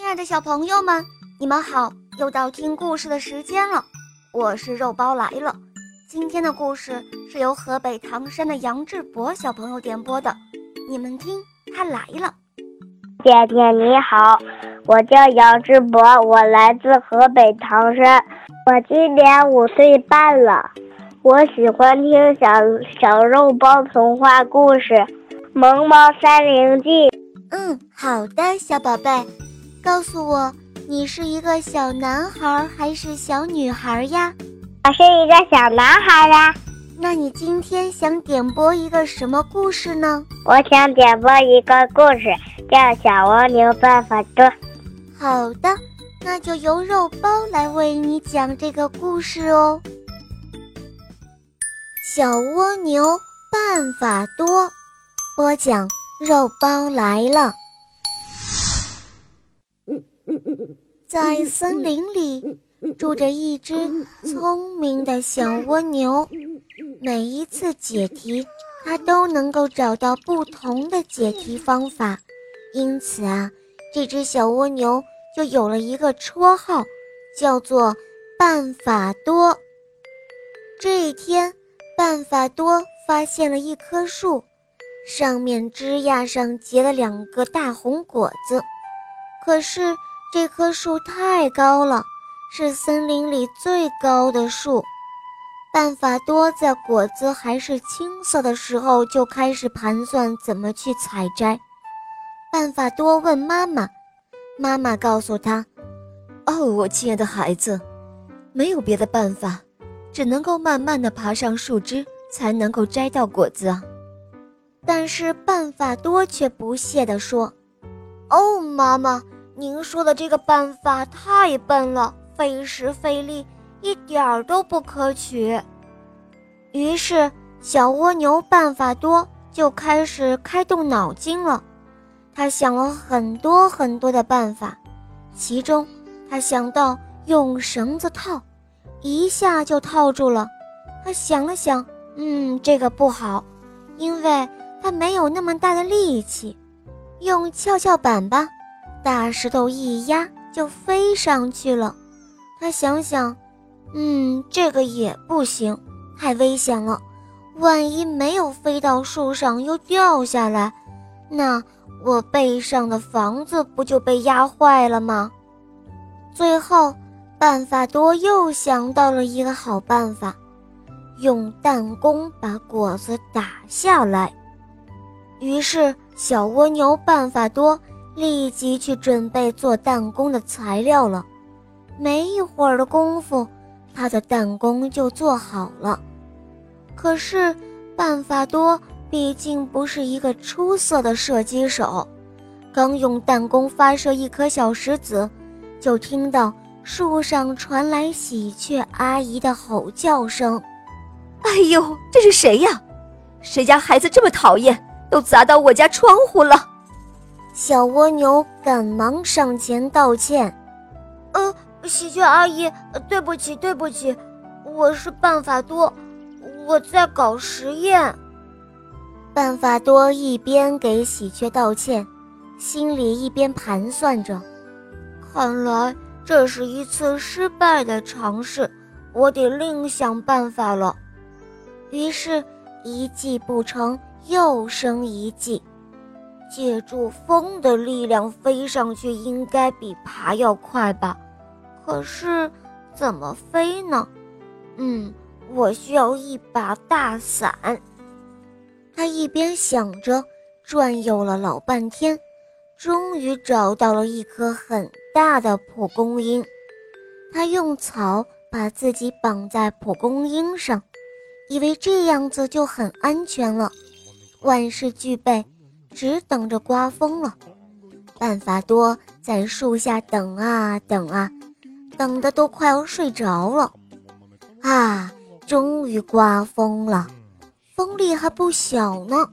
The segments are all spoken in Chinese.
亲爱的小朋友们，你们好！又到听故事的时间了，我是肉包来了。今天的故事是由河北唐山的杨志博小朋友点播的，你们听，他来了。姐姐你好，我叫杨志博，我来自河北唐山，我今年五岁半了，我喜欢听小小肉包童话故事《萌猫三零记》。嗯，好的，小宝贝。告诉我，你是一个小男孩还是小女孩呀？我是一个小男孩呀。那你今天想点播一个什么故事呢？我想点播一个故事，叫《小蜗牛办法多》。好的，那就由肉包来为你讲这个故事哦。小蜗牛办法多，播讲肉包来了。在森林里住着一只聪明的小蜗牛，每一次解题，它都能够找到不同的解题方法，因此啊，这只小蜗牛就有了一个绰号，叫做“办法多”。这一天，办法多发现了一棵树，上面枝桠上结了两个大红果子，可是。这棵树太高了，是森林里最高的树。办法多在果子还是青色的时候就开始盘算怎么去采摘。办法多问妈妈，妈妈告诉他：“哦，我亲爱的孩子，没有别的办法，只能够慢慢的爬上树枝，才能够摘到果子啊。”但是办法多却不屑地说：“哦，妈妈。”您说的这个办法太笨了，费时费力，一点儿都不可取。于是，小蜗牛办法多就开始开动脑筋了。他想了很多很多的办法，其中他想到用绳子套，一下就套住了。他想了想，嗯，这个不好，因为他没有那么大的力气。用跷跷板吧。大石头一压就飞上去了，他想想，嗯，这个也不行，太危险了。万一没有飞到树上又掉下来，那我背上的房子不就被压坏了吗？最后，办法多又想到了一个好办法，用弹弓把果子打下来。于是，小蜗牛办法多。立即去准备做弹弓的材料了。没一会儿的功夫，他的弹弓就做好了。可是，办法多毕竟不是一个出色的射击手，刚用弹弓发射一颗小石子，就听到树上传来喜鹊阿姨的吼叫声：“哎呦，这是谁呀？谁家孩子这么讨厌，都砸到我家窗户了！”小蜗牛赶忙上前道歉：“呃，喜鹊阿姨，对不起，对不起，我是办法多，我在搞实验。”办法多一边给喜鹊道歉，心里一边盘算着：“看来这是一次失败的尝试，我得另想办法了。”于是，一计不成，又生一计。借助风的力量飞上去，应该比爬要快吧？可是怎么飞呢？嗯，我需要一把大伞。他一边想着，转悠了老半天，终于找到了一棵很大的蒲公英。他用草把自己绑在蒲公英上，以为这样子就很安全了。万事俱备。只等着刮风了，办法多，在树下等啊等啊，等的都快要睡着了。啊，终于刮风了，风力还不小呢。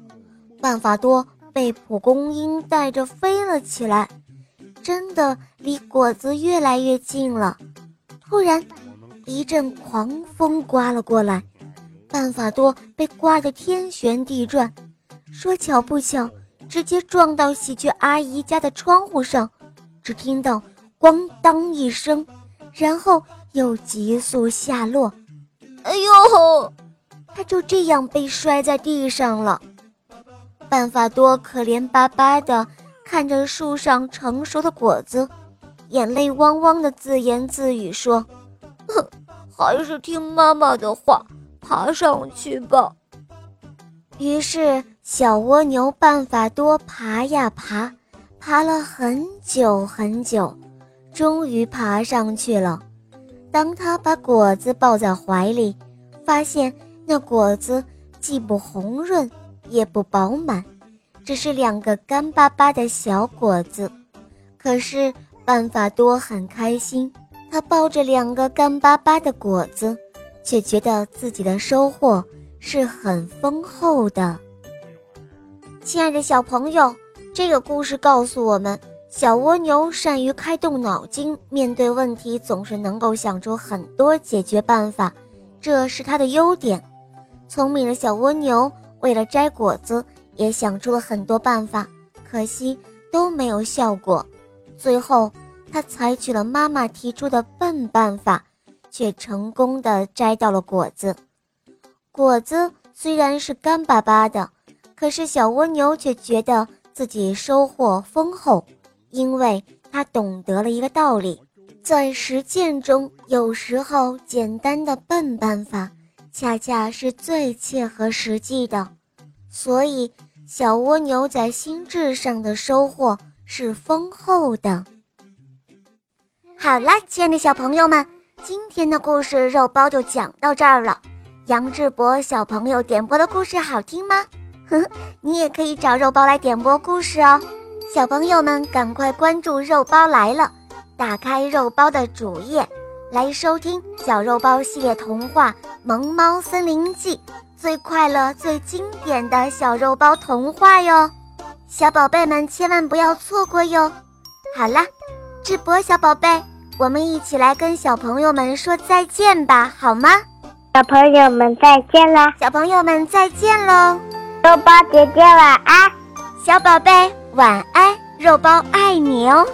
办法多被蒲公英带着飞了起来，真的离果子越来越近了。突然，一阵狂风刮了过来，办法多被刮得天旋地转。说巧不巧。直接撞到喜鹊阿姨家的窗户上，只听到“咣当”一声，然后又急速下落。哎呦！他就这样被摔在地上了。办法多可怜巴巴的看着树上成熟的果子，眼泪汪汪的自言自语说：“哼，还是听妈妈的话，爬上去吧。”于是，小蜗牛办法多爬呀爬，爬了很久很久，终于爬上去了。当他把果子抱在怀里，发现。那果子既不红润，也不饱满，只是两个干巴巴的小果子。可是办法多很开心，他抱着两个干巴巴的果子，却觉得自己的收获是很丰厚的。亲爱的小朋友，这个故事告诉我们，小蜗牛善于开动脑筋，面对问题总是能够想出很多解决办法，这是它的优点。聪明的小蜗牛为了摘果子，也想出了很多办法，可惜都没有效果。最后，它采取了妈妈提出的笨办法，却成功的摘到了果子。果子虽然是干巴巴的，可是小蜗牛却觉得自己收获丰厚，因为它懂得了一个道理：在实践中，有时候简单的笨办法。恰恰是最切合实际的，所以小蜗牛在心智上的收获是丰厚的。好啦，亲爱的小朋友们，今天的故事肉包就讲到这儿了。杨志博小朋友点播的故事好听吗？呵呵，你也可以找肉包来点播故事哦。小朋友们，赶快关注肉包来了，打开肉包的主页。来收听小肉包系列童话《萌猫森林记》，最快乐、最经典的小肉包童话哟！小宝贝们千万不要错过哟！好啦，智博小宝贝，我们一起来跟小朋友们说再见吧，好吗？小朋友们再见啦！小朋友们再见喽！肉包姐姐晚安，小宝贝晚安，肉包爱你哦。